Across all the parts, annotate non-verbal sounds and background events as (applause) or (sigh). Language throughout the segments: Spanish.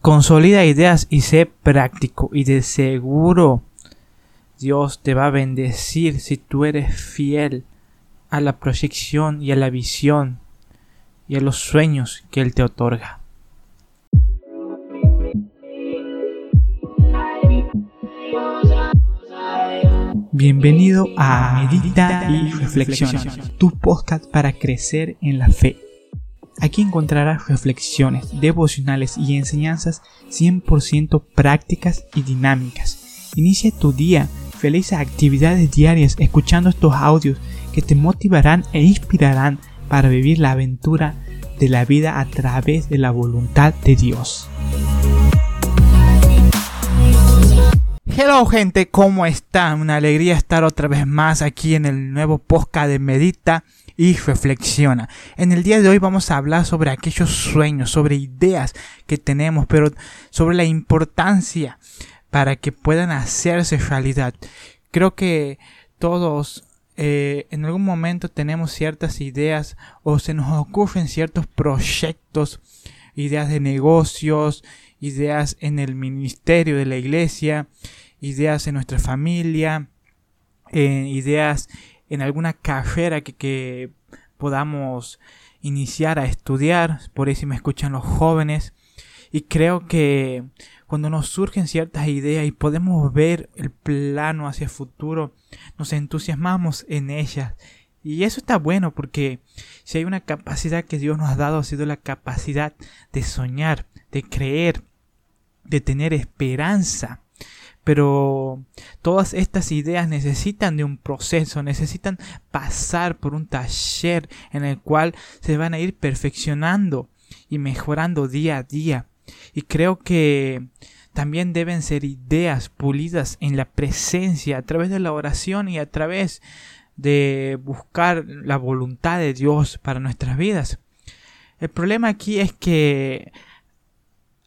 Consolida ideas y sé práctico y de seguro Dios te va a bendecir si tú eres fiel a la proyección y a la visión y a los sueños que Él te otorga. Bienvenido a Medita y Reflexiona, tu podcast para crecer en la fe. Aquí encontrarás reflexiones, devocionales y enseñanzas 100% prácticas y dinámicas. Inicia tu día, felices actividades diarias escuchando estos audios que te motivarán e inspirarán para vivir la aventura de la vida a través de la voluntad de Dios. Hello gente, ¿cómo están? Una alegría estar otra vez más aquí en el nuevo podcast de Medita y Reflexiona. En el día de hoy vamos a hablar sobre aquellos sueños, sobre ideas que tenemos, pero sobre la importancia para que puedan hacerse realidad. Creo que todos eh, en algún momento tenemos ciertas ideas o se nos ocurren ciertos proyectos, ideas de negocios, ideas en el ministerio de la iglesia, ideas en nuestra familia, eh, ideas en alguna carrera que, que podamos iniciar a estudiar, por eso me escuchan los jóvenes. Y creo que cuando nos surgen ciertas ideas y podemos ver el plano hacia el futuro, nos entusiasmamos en ellas. Y eso está bueno porque si hay una capacidad que Dios nos ha dado ha sido la capacidad de soñar, de creer, de tener esperanza. Pero todas estas ideas necesitan de un proceso, necesitan pasar por un taller en el cual se van a ir perfeccionando y mejorando día a día. Y creo que también deben ser ideas pulidas en la presencia a través de la oración y a través de buscar la voluntad de Dios para nuestras vidas. El problema aquí es que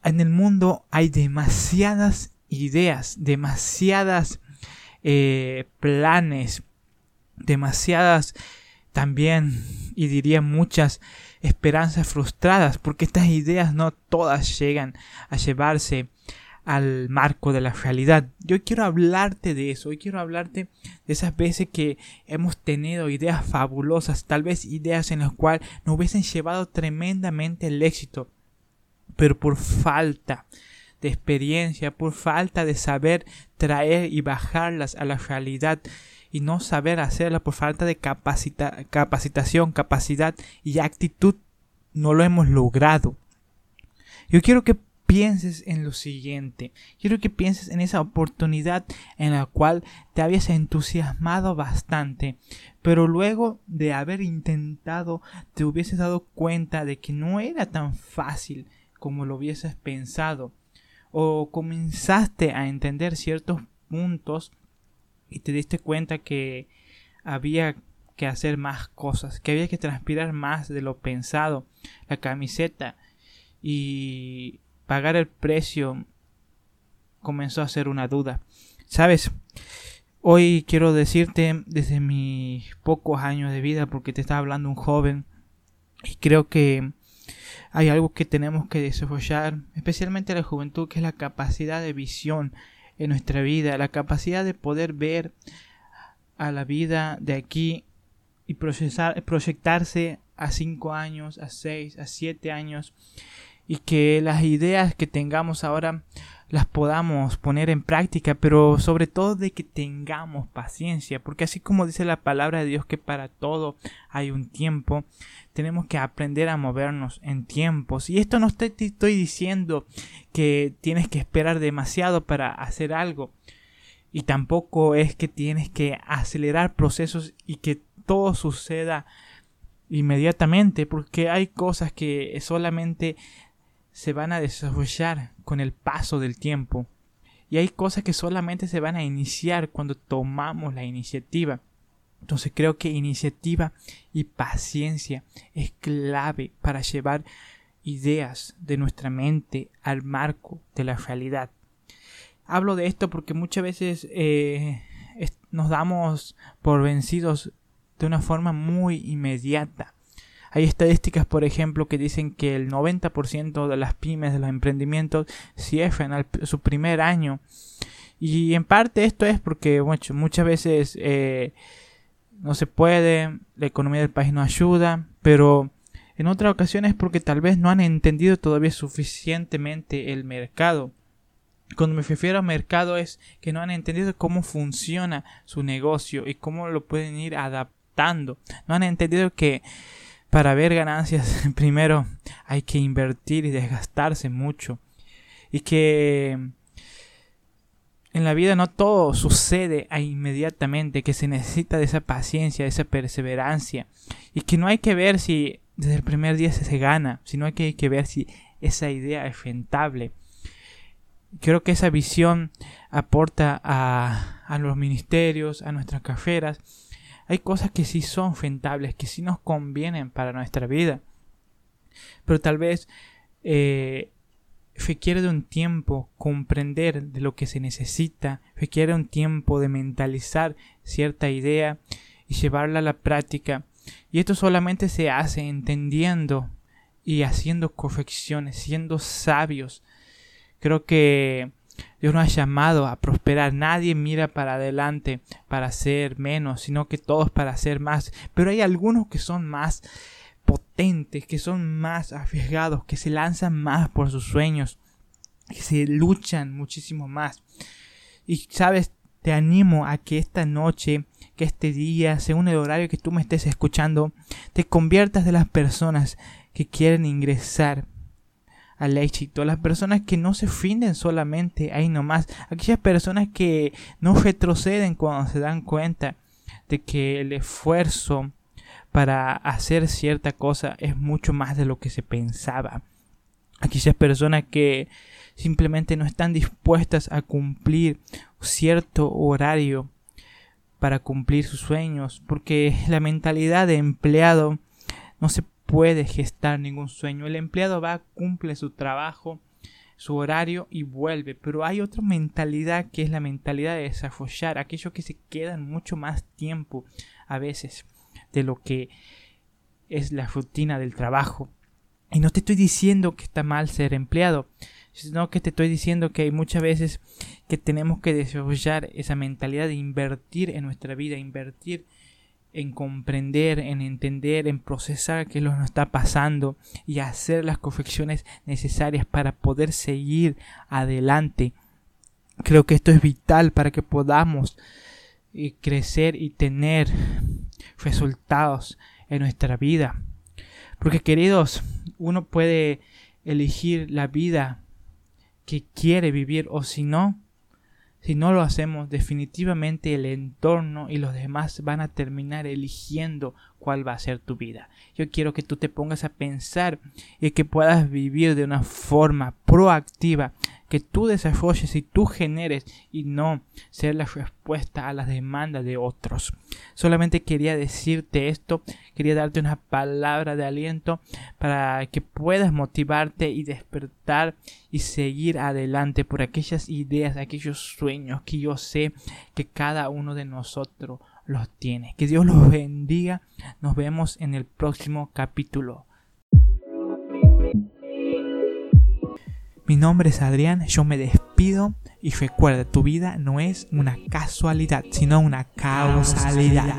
en el mundo hay demasiadas ideas, demasiadas eh, planes, demasiadas también, y diría muchas esperanzas frustradas, porque estas ideas no todas llegan a llevarse al marco de la realidad. Yo quiero hablarte de eso, hoy quiero hablarte de esas veces que hemos tenido ideas fabulosas, tal vez ideas en las cuales nos hubiesen llevado tremendamente el éxito, pero por falta de experiencia, por falta de saber traer y bajarlas a la realidad y no saber hacerlas por falta de capacitación, capacidad y actitud, no lo hemos logrado. Yo quiero que pienses en lo siguiente. Quiero que pienses en esa oportunidad en la cual te habías entusiasmado bastante, pero luego de haber intentado te hubieses dado cuenta de que no era tan fácil como lo hubieses pensado o comenzaste a entender ciertos puntos y te diste cuenta que había que hacer más cosas, que había que transpirar más de lo pensado, la camiseta y pagar el precio comenzó a ser una duda. Sabes, hoy quiero decirte desde mis pocos años de vida, porque te está hablando un joven, y creo que hay algo que tenemos que desarrollar, especialmente la juventud, que es la capacidad de visión en nuestra vida, la capacidad de poder ver a la vida de aquí y procesar, proyectarse a cinco años, a seis, a siete años y que las ideas que tengamos ahora las podamos poner en práctica, pero sobre todo de que tengamos paciencia, porque así como dice la palabra de Dios que para todo hay un tiempo, tenemos que aprender a movernos en tiempos. Y esto no te estoy diciendo que tienes que esperar demasiado para hacer algo, y tampoco es que tienes que acelerar procesos y que todo suceda inmediatamente, porque hay cosas que solamente se van a desarrollar con el paso del tiempo. Y hay cosas que solamente se van a iniciar cuando tomamos la iniciativa. Entonces creo que iniciativa y paciencia es clave para llevar ideas de nuestra mente al marco de la realidad. Hablo de esto porque muchas veces eh, nos damos por vencidos de una forma muy inmediata Hay estadísticas, por ejemplo, que dicen que el 90% de las pymes, de los emprendimientos, cierran su primer año. Y en parte esto es porque muchas veces eh, no se puede, la economía del país no ayuda, pero en otras ocasiones porque tal vez no han entendido todavía suficientemente el mercado. Cuando me refiero a mercado es que no han entendido cómo funciona su negocio y cómo lo pueden ir adaptando. No han entendido que para ver ganancias (laughs) primero hay que invertir y desgastarse mucho. Y que en la vida no todo sucede inmediatamente, que se necesita de esa paciencia, de esa perseverancia. Y que no hay que ver si desde el primer día se, gana, sino que hay que ver si esa idea es rentable creo que esa visión aporta a, a los ministerios, a nuestras carreras. Hay cosas que sí son rentables, que sí nos convienen para nuestra vida. Pero tal vez eh, requiere de un tiempo comprender de lo que se necesita, requiere un tiempo de mentalizar cierta idea y llevarla a la práctica. Y esto solamente se hace entendiendo y haciendo correcciones, siendo sabios Creo que Dios nos ha llamado a prosperar. Nadie mira para adelante para ser menos, sino que todos para ser más. Pero hay algunos que son más potentes, que son más arriesgados, que se lanzan más por sus sueños, que se luchan muchísimo más. Y sabes, te animo a que esta noche, que este día, según el horario que tú me estés escuchando, te conviertas de las personas que quieren ingresar al éxito, las personas que no se finden solamente ahí nomás, aquellas personas que no retroceden cuando se dan cuenta de que el esfuerzo para hacer cierta cosa es mucho más de lo que se pensaba. Aquellas personas que simplemente no están dispuestas a cumplir cierto horario para cumplir sus sueños, porque la mentalidad de empleado no se puede gestar ningún sueño. El empleado va, cumple su trabajo, su horario y vuelve. Pero hay otra mentalidad que es la mentalidad de desarrollar, aquellos que se quedan mucho más tiempo a veces de lo que es la rutina del trabajo. Y no te estoy diciendo que está mal ser empleado, sino que te estoy diciendo que hay muchas veces que tenemos que desarrollar esa mentalidad de invertir en nuestra vida, invertir en comprender, en entender, en procesar qué lo que nos está pasando y hacer las correcciones necesarias para poder seguir adelante. Creo que esto es vital para que podamos eh, crecer y tener resultados en nuestra vida. Porque queridos, uno puede elegir la vida que quiere vivir o si no, si no lo hacemos, definitivamente el entorno y los demás van a terminar eligiendo cuál va a ser tu vida. Yo quiero que tú te pongas a pensar y que puedas vivir de una forma proactiva que tú desarrolles y tú generes y no ser la respuesta a las demandas de otros. Solamente quería decirte esto, quería darte una palabra de aliento para que puedas motivarte y despertar y seguir adelante por aquellas ideas, aquellos sueños que yo sé que cada uno de nosotros los tiene. Que Dios los bendiga. Nos vemos en el próximo capítulo. Mi nombre es Adrián, yo me despido y recuerda, tu vida no es una casualidad, sino una causalidad.